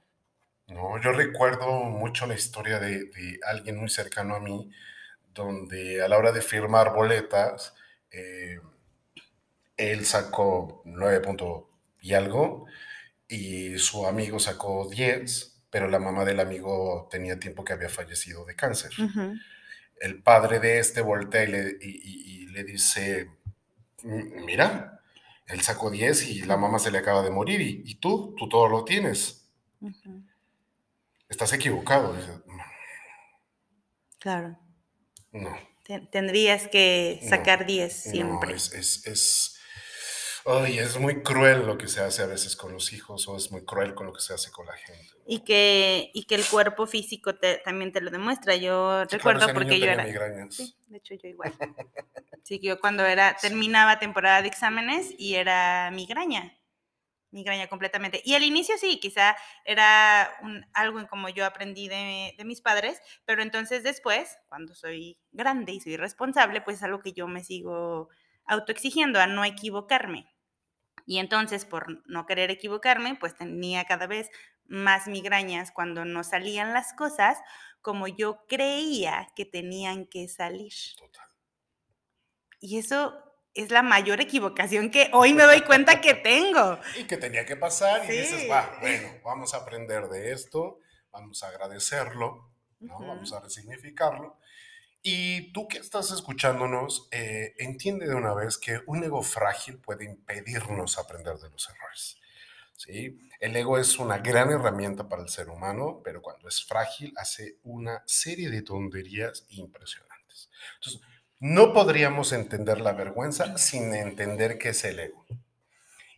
¿no? Yo recuerdo mucho la historia de, de alguien muy cercano a mí, donde a la hora de firmar boletas, eh, él sacó 9 punto y algo, y su amigo sacó 10, pero la mamá del amigo tenía tiempo que había fallecido de cáncer. El padre de este voltea y le, y- y- y le dice, "M- mira, él sacó 10 y la mamá se le acaba de morir, y, tú, tú todo lo tienes, estás equivocado. Claro. no, Ten- Tendrías que No, sacar 10 no, siempre. es, es, es, ay, es muy cruel lo que se hace a veces con los hijos o es muy cruel con lo que se hace con la gente. Y que, y que el cuerpo físico te- también te lo demuestra. Yo Sí, recuerdo porque yo era... Sí, de hecho yo igual. [laughs] Sí, yo cuando era, terminaba temporada de exámenes y era migraña, migraña completamente. Y al inicio sí, quizá era un- algo en como yo aprendí de, de mis padres, pero entonces después, cuando soy grande y soy responsable, pues es algo que yo me sigo autoexigiendo a no equivocarme. Y entonces, por no querer equivocarme, pues tenía cada vez más migrañas cuando no salían las cosas como yo creía que tenían que salir. Total. Y eso es la mayor equivocación que hoy me doy cuenta que tengo. Y que tenía que pasar y dices, va, [laughs] bueno, vamos a aprender de esto, vamos a agradecerlo, ¿no? Vamos a resignificarlo. Y tú que estás escuchándonos, eh, entiende de una vez que un ego frágil puede impedirnos aprender de los errores. ¿sí? El ego es una gran herramienta para el ser humano, pero cuando es frágil hace una serie de tonterías impresionantes. Entonces, no podríamos entender la vergüenza sin entender qué es el ego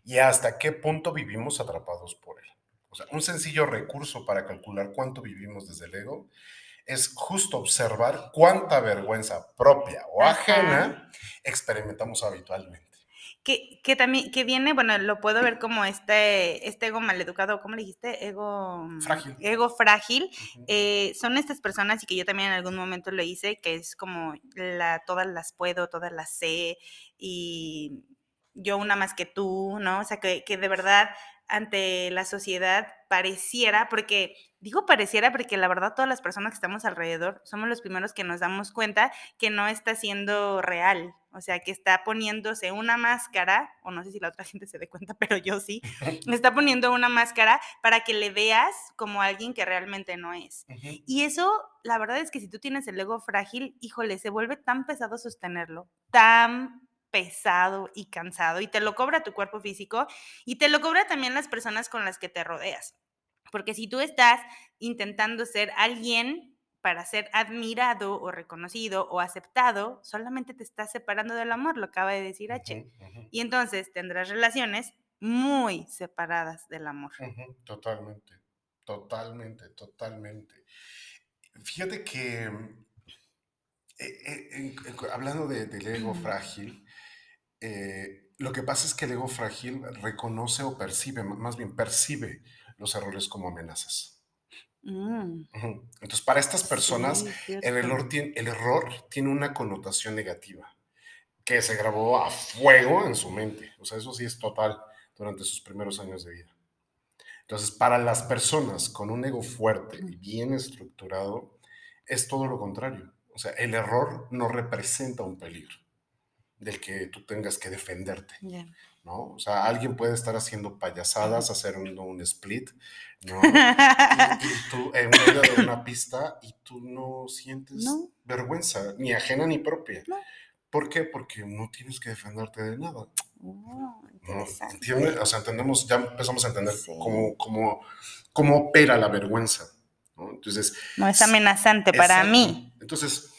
y hasta qué punto vivimos atrapados por él. O sea, un sencillo recurso para calcular cuánto vivimos desde el ego es justo observar cuánta vergüenza propia o ajena experimentamos habitualmente. Que, que, también, que viene, bueno, lo puedo ver como este, este ego maleducado, ¿cómo le dijiste? Ego frágil. Ego frágil. Eh, son estas personas y que yo también en algún momento lo hice, que es como la, todas las puedo, todas las sé y yo una más que tú, ¿no? O sea, que, que de verdad ante la sociedad pareciera, porque digo pareciera porque la verdad todas las personas que estamos alrededor somos los primeros que nos damos cuenta que no está siendo real, o sea, que está poniéndose una máscara, o no sé si la otra [laughs] gente se dé cuenta, pero yo sí, me [laughs] está poniendo una máscara para que le veas como alguien que realmente no es. Y eso, la verdad es que si tú tienes el ego frágil, híjole, se vuelve tan pesado sostenerlo, tan pesado y cansado y te lo cobra tu cuerpo físico y te lo cobra también las personas con las que te rodeas. Porque si tú estás intentando ser alguien para ser admirado o reconocido o aceptado, solamente te estás separando del amor, lo acaba de decir H. Y entonces tendrás relaciones muy separadas del amor. Totalmente, totalmente, totalmente. Fíjate que, eh, eh, hablando del ego frágil, eh, lo que pasa es que el ego frágil reconoce o percibe, más bien percibe los errores como amenazas. Mm. Entonces, para estas personas, el, error tiene, el error tiene una connotación negativa que se grabó a fuego en su mente. O sea, eso sí es total durante sus primeros años de vida. Entonces, para las personas con un ego fuerte y bien estructurado, es todo lo contrario. O sea, el error no representa un peligro del que tú tengas que defenderte. ¿no? O sea, alguien puede estar haciendo payasadas, hacer un, split, ¿no? [laughs] y, tú en medio de una pista y tú no sientes vergüenza, ni ajena ni propia. ¿Por qué? Porque no tienes que defenderte de nada. Oh, O sea, entendemos, ya empezamos a entender cómo, cómo, cómo opera la vergüenza. ¿No? Entonces, no es amenazante para mí. Entonces,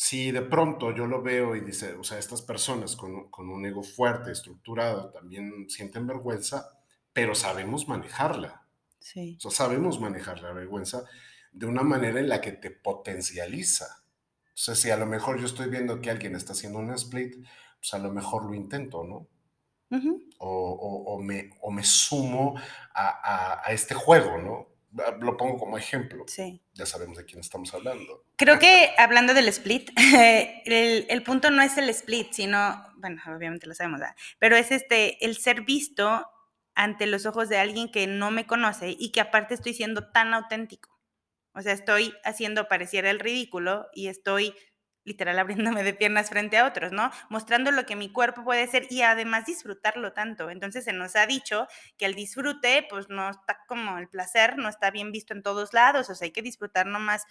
si de pronto yo lo veo y dice, o sea, estas personas con, un ego fuerte, estructurado, también sienten vergüenza, pero sabemos manejarla. Sí. O sea, sabemos manejar la vergüenza de una manera en la que te potencializa. O sea, si a lo mejor yo estoy viendo que alguien está haciendo un split, pues a lo mejor lo intento, ¿no? o, me, o me sumo a, a este juego, ¿no? Lo pongo como ejemplo. Sí. Ya sabemos de quién estamos hablando. Creo que hablando del split, [laughs] el, punto no es el split, sino, bueno, obviamente lo sabemos, pero es este, el ser visto ante los ojos de alguien que no me conoce y que aparte estoy siendo tan auténtico. O sea, estoy haciendo pareciera el ridículo y estoy literal abriéndome de piernas frente a otros, ¿no? Mostrando lo que mi cuerpo puede ser y además disfrutarlo tanto. Entonces se nos ha dicho que el disfrute, pues no está como el placer, no está bien visto en todos lados, o sea, hay que disfrutar nomás,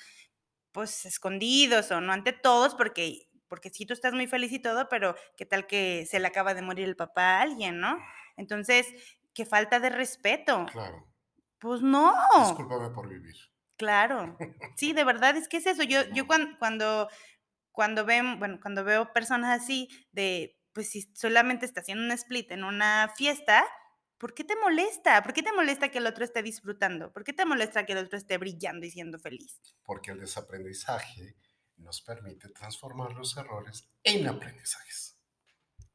pues escondidos o no ante todos, porque porque sí tú estás muy feliz y todo, pero qué tal que se le acaba de morir el papá a alguien, ¿no? Entonces, qué falta de respeto. Claro. Pues no. Discúlpame por vivir. Claro. Sí, de verdad es que es eso. Yo, yo cuando, cuando cuando, ven, bueno, cuando veo personas así, de, pues si solamente está haciendo un split en una fiesta, ¿por qué te molesta? ¿Por qué te molesta que el otro esté disfrutando? ¿Por qué te molesta que el otro esté brillando y siendo feliz? Porque el desaprendizaje nos permite transformar los errores en aprendizajes.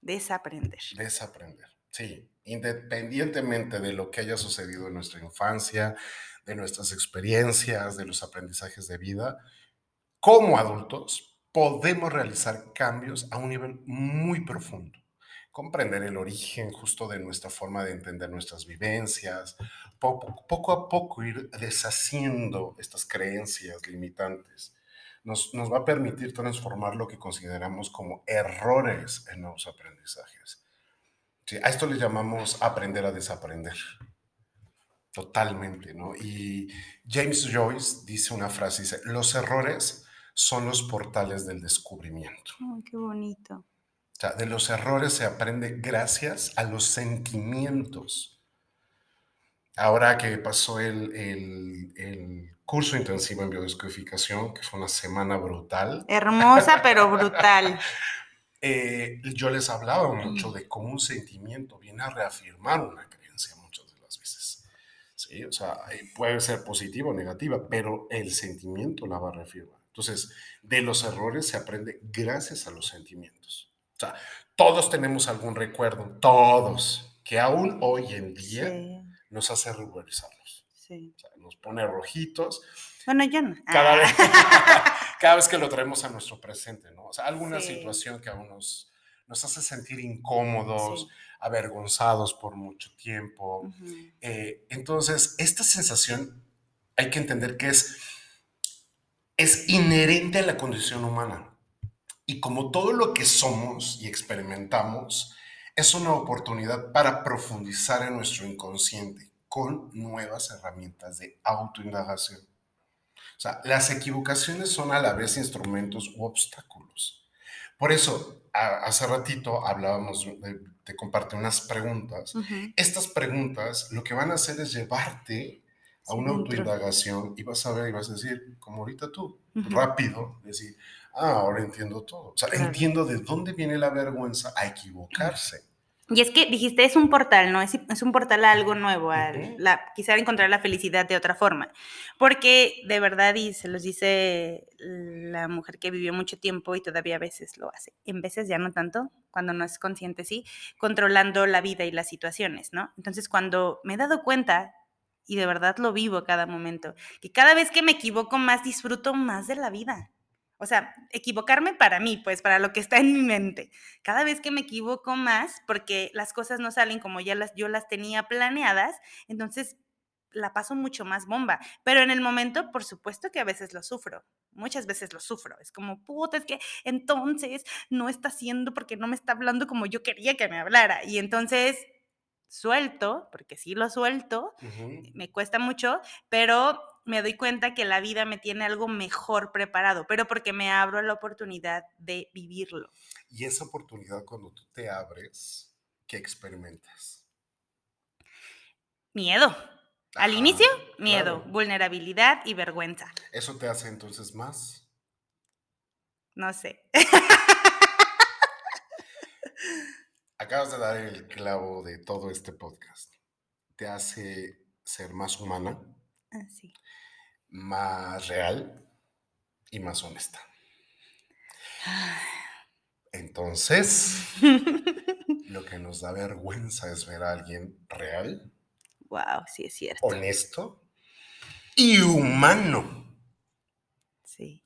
Desaprender. Desaprender, sí. Independientemente de lo que haya sucedido en nuestra infancia, de nuestras experiencias, de los aprendizajes de vida, como adultos podemos realizar cambios a un nivel muy profundo. Comprender el origen justo de nuestra forma de entender nuestras vivencias, poco, a poco ir deshaciendo estas creencias limitantes. Nos, nos, va a permitir transformar lo que consideramos como errores en nuevos aprendizajes. a esto le llamamos aprender a desaprender. Totalmente, ¿no? Y James Joyce dice una frase, dice, los errores son los portales del descubrimiento. qué bonito. O sea, de los errores se aprende gracias a los sentimientos. Ahora que pasó el, el, curso intensivo en biodescodificación, que fue una semana brutal. Hermosa, [laughs] pero brutal. Eh, yo les hablaba mucho de cómo un sentimiento viene a reafirmar una creencia muchas de las veces. Sí, o sea, puede ser positiva o negativa, pero el sentimiento la va a reafirmar. Entonces, de los errores se aprende gracias a los sentimientos. O sea, todos tenemos algún recuerdo, todos, que aún hoy en día nos hace regularizarlos. Sí. O sea, nos pone rojitos. Bueno, yo no. Cada, vez, [laughs] cada vez que lo traemos a nuestro presente, ¿no? O sea, alguna situación que aún nos, nos hace sentir incómodos, avergonzados por mucho tiempo. Eh, entonces, esta sensación hay que entender que es, es inherente a la condición humana. Y como todo lo que somos y experimentamos, es una oportunidad para profundizar en nuestro inconsciente con nuevas herramientas de autoindagación. O sea, las equivocaciones son a la vez instrumentos u obstáculos. Por eso, hace ratito hablábamos, de, te compartí unas preguntas. Estas preguntas lo que van a hacer es llevarte a una autoindagación y vas a ver y vas a decir, como ahorita tú, rápido, decir, ah, ahora entiendo todo. O sea, entiendo de dónde viene la vergüenza a equivocarse. Y es que dijiste, es un portal, ¿no? Es, es un portal a algo nuevo, a la, quizá encontrar la felicidad de otra forma. Porque de verdad, y se los dice la mujer que vivió mucho tiempo y todavía a veces lo hace, en veces ya no tanto, cuando no es consciente, sí, controlando la vida y las situaciones, ¿no? Entonces, cuando me he dado cuenta, y de verdad lo vivo cada momento, que cada vez que me equivoco más, disfruto más de la vida. O sea, equivocarme para mí, pues para lo que está en mi mente. Cada vez que me equivoco más, porque las cosas no salen como ya las, yo las tenía planeadas, entonces la paso mucho más bomba. Pero en el momento, por supuesto que a veces lo sufro. Muchas veces lo sufro. Es como, puta, es que entonces no está haciendo porque no me está hablando como yo quería que me hablara. Y entonces suelto, porque sí lo suelto, me cuesta mucho, pero me doy cuenta que la vida me tiene algo mejor preparado, pero porque me abro a la oportunidad de vivirlo. Y esa oportunidad cuando tú te abres, ¿qué experimentas? Miedo. Al inicio, miedo, vulnerabilidad y vergüenza. ¿Eso te hace entonces más? No sé. [laughs] Acabas de dar el clavo de todo este podcast. Te hace ser más humana. Ah, más real y más honesta. Entonces, [laughs] lo que nos da vergüenza es ver a alguien real. Wow, sí es cierto. Honesto y humano. Sí.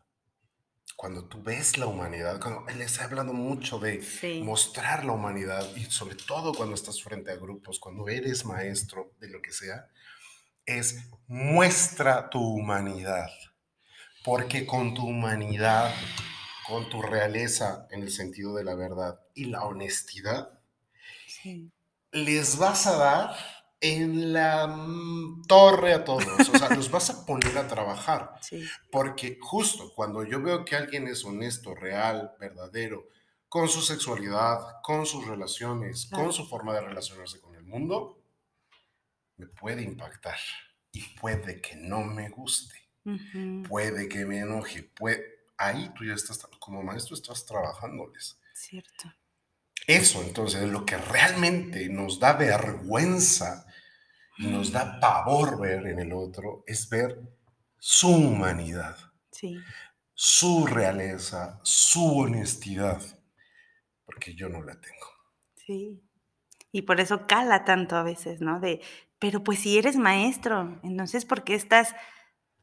Cuando tú ves la humanidad, cuando él está hablando mucho de mostrar la humanidad y sobre todo cuando estás frente a grupos, cuando eres maestro de lo que sea, es muestra tu humanidad, porque con tu humanidad, con tu realeza en el sentido de la verdad y la honestidad, les vas a dar en la mm, torre a todos, o sea, los vas a poner a trabajar, [laughs] porque justo cuando yo veo que alguien es honesto, real, verdadero, con su sexualidad, con sus relaciones, con su forma de relacionarse con el mundo, me puede impactar y puede que no me guste, puede que me enoje, puede... ahí tú ya estás, como maestro estás trabajándoles. Cierto. Eso entonces, lo que realmente nos da vergüenza y nos da pavor ver en el otro es ver su humanidad, sí. su realeza, su honestidad, porque yo no la tengo. Sí. Y por eso cala tanto a veces, ¿no? De, pero pues si eres maestro, entonces ¿por qué estás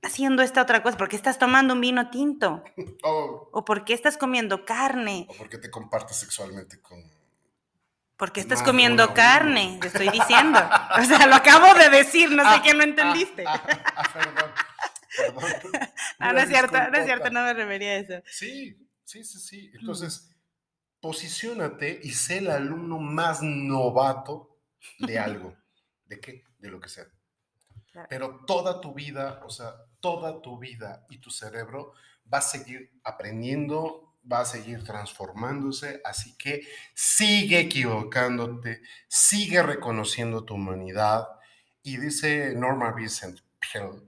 haciendo esta otra cosa? ¿Por qué estás tomando un vino tinto? [laughs] Oh. ¿O por qué estás comiendo carne? ¿O por qué te compartes sexualmente con... ¿Por qué estás comiendo carne? Te estoy diciendo. O sea, lo acabo de decir, no sé ah, qué no entendiste. Ah, ah, perdón, [laughs] perdón. no, es cierto, no es cierto, no me refería a eso. Sí, sí, sí, sí. Entonces, posiciónate y sé el alumno más novato de [laughs] algo. ¿De qué? De lo que sea. Pero toda tu vida, o sea, toda tu vida y tu cerebro va a seguir aprendiendo, va a seguir transformándose, así que sigue equivocándote, sigue reconociendo tu humanidad. Y dice Norma Vincent Peale,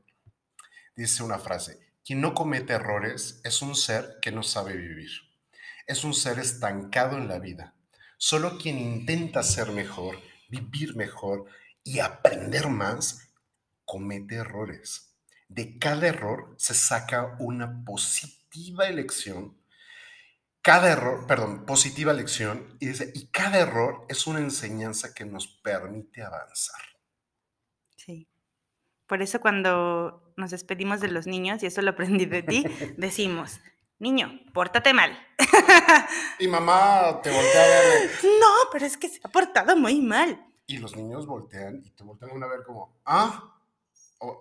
dice una frase, quien no comete errores es un ser que no sabe vivir es un ser estancado en la vida. Solo quien intenta ser mejor, vivir mejor y aprender más comete errores. De cada error se saca una positiva elección. Cada error, perdón, positiva lección. Y, dice, y cada error es una enseñanza que nos permite avanzar. Sí. Por eso cuando nos despedimos de los niños, y eso lo aprendí de ti, [laughs] decimos, niño, pórtate mal. Y mamá te voltea a ver. [laughs] No, pero es que se ha portado muy mal. Y los niños voltean y te voltean a ver como, ah.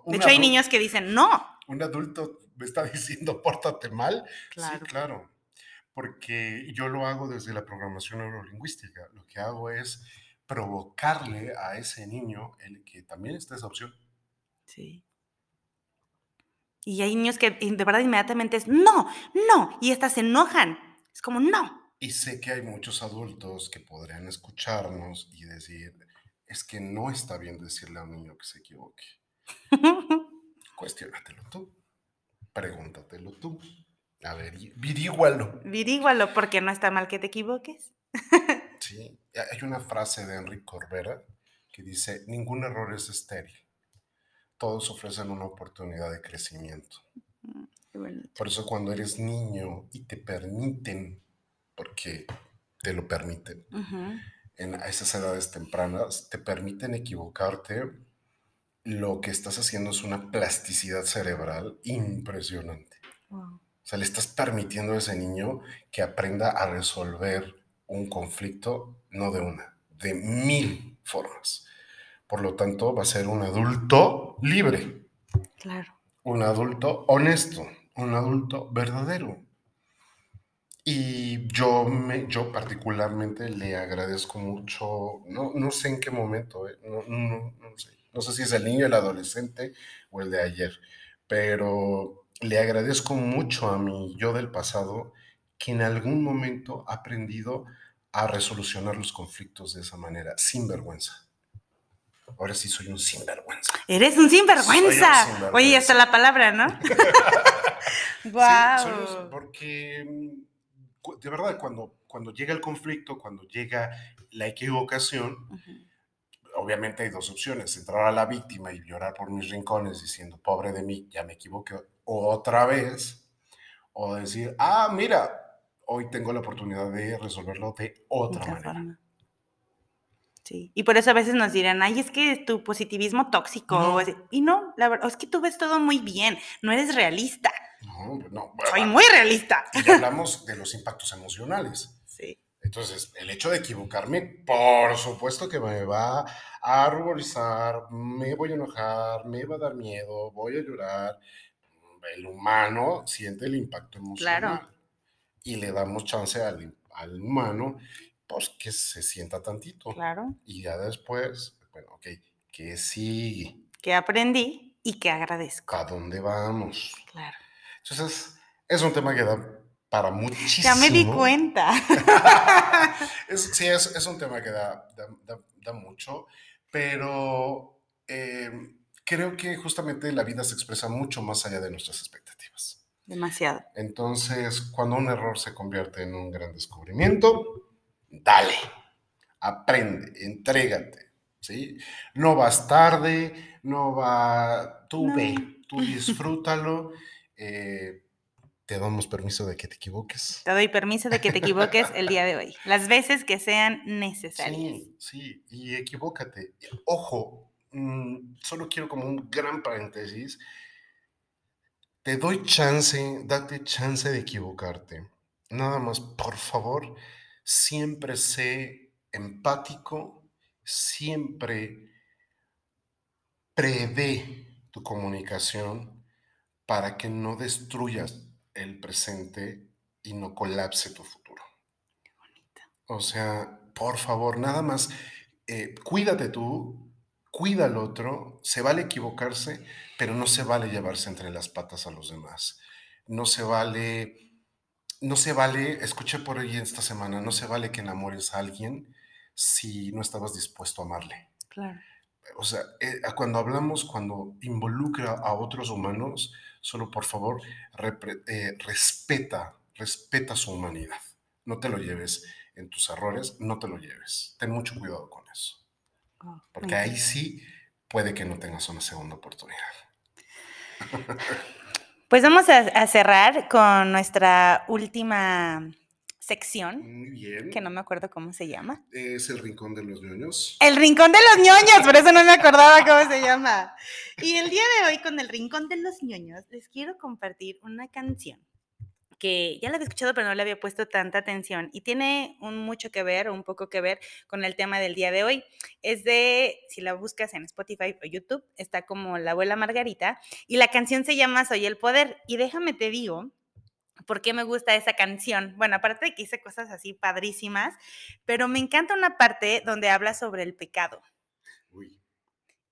De hecho, hay niños que dicen, no. Un adulto me está [laughs] diciendo, pórtate mal. Claro. Sí, claro. Porque yo lo hago desde la programación neurolingüística. Lo que hago es provocarle a ese niño el que también está esa opción. Sí. Y hay niños que de verdad inmediatamente es, no, no, y estas se enojan. Es como, no. Y sé que hay muchos adultos que podrían escucharnos y decir, es que no está bien decirle a un niño que se equivoque. Cuestiónatelo tú. Pregúntatelo tú. Averi- Averígualo. Virígualo porque no está mal que te equivoques. [laughs] Sí. Hay una frase de Enrique Corbera que dice, ningún error es estéril. Todos ofrecen una oportunidad de crecimiento. Qué bonito. Por eso cuando eres niño y te permiten, porque te lo permiten, Ujú. en a esas edades tempranas, te permiten equivocarte, lo que estás haciendo es una plasticidad cerebral impresionante. Wow. O sea, le estás permitiendo a ese niño que aprenda a resolver un conflicto, no de una, de mil formas. Por lo tanto, va a ser un adulto libre, Claro. un adulto honesto, un adulto verdadero. Y yo, me, yo particularmente le agradezco mucho, no, no sé en qué momento, eh, no, no- no sé, no sé si es el niño, el adolescente o el de ayer, pero le agradezco mucho a mi yo del pasado que en algún momento ha aprendido a resolucionar los conflictos de esa manera, sin vergüenza. Ahora sí soy un sinvergüenza. Eres un sinvergüenza. Un sinvergüenza. Oye, hasta la palabra, ¿no? [laughs] Wow. porque mm, de verdad, cuando, cuando llega el conflicto, cuando llega la equivocación, obviamente hay dos opciones, entrar a la víctima y llorar por mis rincones diciendo, pobre de mí, ya me equivoqué otra vez, o decir, ah, mira, hoy tengo la oportunidad de resolverlo de otra Otra manera. forma. Sí. Y por eso a veces nos dirán, ay, es que tu positivismo tóxico. No. Y no, la verdad, es que tú ves todo muy bien. No eres realista. No, no, Soy muy realista. y hablamos de los impactos emocionales. Sí. Entonces, el hecho de equivocarme, por supuesto que me va a ruborizar, me voy a enojar, me va a dar miedo, voy a llorar. El humano siente el impacto emocional. Claro. Y le damos chance al, al humano, pues que se sienta tantito. Claro. Y ya después, bueno, ok, que sigue? Que aprendí y que agradezco. ¿A dónde vamos? Claro. Entonces, es un tema que da para muchísimo. Ya me di cuenta. [laughs] Es- sí, es, es un tema que da, da- da- da mucho, pero eh, creo que justamente la vida se expresa mucho más allá de nuestras expectativas. Demasiado. Entonces, cuando un error se convierte en un gran descubrimiento, dale, aprende, entrégate, ¿sí? No vas tarde, no va, tú No. ve, tú [laughs] disfrútalo, eh, te damos permiso de que te equivoques. Te doy permiso de que te equivoques el día de [laughs] hoy. Las veces que sean necesarias. Sí, sí, y equivócate. Ojo, mm, solo quiero como un gran paréntesis. Te doy chance, date chance de equivocarte. Nada más, por favor, siempre sé empático, siempre prevé tu comunicación para que no destruyas el presente y no colapse tu futuro. O sea, por favor, nada más, eh, cuídate tú, cuida al otro, se vale equivocarse, pero no se vale llevarse entre las patas a los demás. No se vale, no se vale, escuché por ahí esta semana, no se vale que enamores a alguien si no estabas dispuesto a amarle. Claro. O sea, eh, cuando hablamos, cuando involucra a otros humanos, solo por favor, repre- eh, respeta, respeta su humanidad. No te lo lleves en tus errores, no te lo lleves. Ten mucho cuidado con eso. Me Porque ahí sí puede que no tengas una segunda oportunidad. Pues vamos a, cerrar con nuestra última sección. Muy bien. Que no me acuerdo cómo se llama. Es el Rincón de los ñoños. El Rincón de los ñoños, por eso no me acordaba cómo se llama. Y el día de hoy con el Rincón de los ñoños les quiero compartir una canción que ya la había escuchado, pero no le había puesto tanta atención y tiene un mucho que ver, un poco que ver con el tema del día de hoy. Es de, si la buscas en Spotify o YouTube, está como La abuela Margarita y la canción se llama Soy el poder. Y déjame te digo, ¿Por qué me gusta esa canción? Bueno, aparte de que hice cosas así padrísimas, pero me encanta una parte donde habla sobre el pecado. Uy.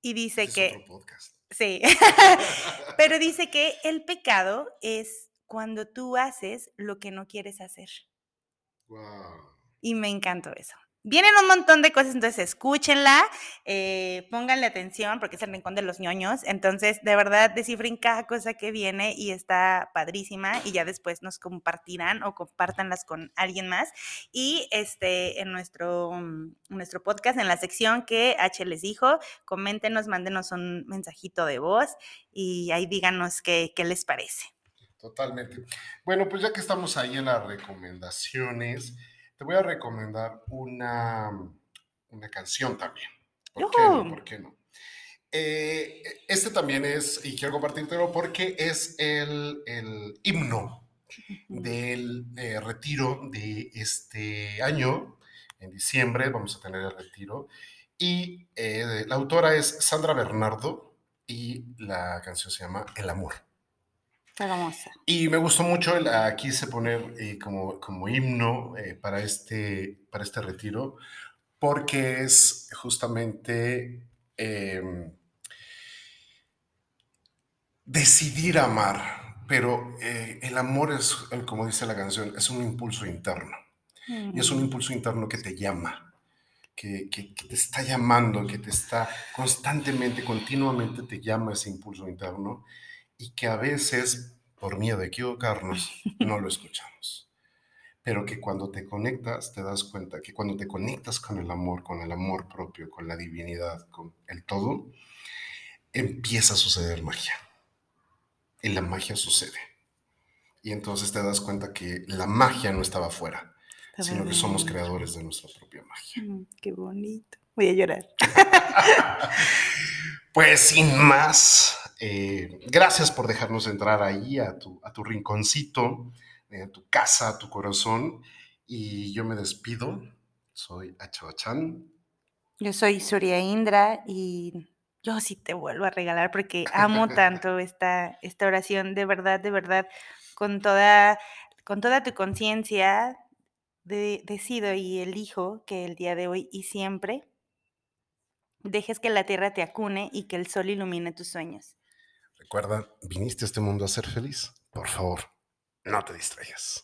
Y dice que... Otro podcast. Sí, [laughs] pero dice que el pecado es cuando tú haces lo que no quieres hacer. Y me encantó eso. Vienen un montón de cosas, entonces escúchenla, eh, pónganle atención porque es el rincón de los ñoños. Entonces, de verdad, descifren cada cosa que viene y está padrísima y ya después nos compartirán o compártanlas con alguien más. Y este, en nuestro, mm, nuestro podcast, en la sección que H les dijo, coméntenos, mándenos un mensajito de voz y ahí díganos qué, qué les parece. Totalmente. Bueno, pues ya que estamos ahí en las recomendaciones, te voy a recomendar una, una canción también. ¿Por qué no? ¿Por qué no? Eh, este también es, y quiero compartírtelo porque es el, el himno del eh, retiro de este año. En diciembre vamos a tener el retiro. Y eh, la autora es Sandra Bernardo y la canción se llama El amor. Hermosa. Y me gustó mucho, la quise poner eh, como, como himno eh, para, este, para este retiro, porque es justamente em, decidir amar, pero eh, el amor es, como dice la canción, es un impulso interno. Y es un impulso interno que te llama, que, que, te está llamando, que te está constantemente, continuamente te llama ese impulso interno y que a veces, por miedo de equivocarnos, [laughs] no lo escuchamos. Pero que cuando te conectas, te das cuenta que cuando te conectas con el amor, con el amor propio, con la divinidad, con el todo, empieza a suceder magia. Y la magia sucede. Y entonces te das cuenta que la magia no estaba afuera, sino que somos creadores de nuestra propia magia. Mm, qué bonito. Voy a llorar. [laughs] pues sin más, eh, gracias por dejarnos entrar ahí a tu, a tu rinconcito, eh, a tu casa, a tu corazón. Y yo me despido. Soy Achabachan. Yo soy Surya Indra y yo sí te vuelvo a regalar porque amo [laughs] tanto esta, esta oración, de verdad, de verdad, con toda, con toda tu conciencia, decido y elijo que el día de hoy y siempre dejes que la tierra te acune y que el sol ilumine tus sueños. Recuerda, viniste a este mundo a ser feliz. Por favor, no te distraigas.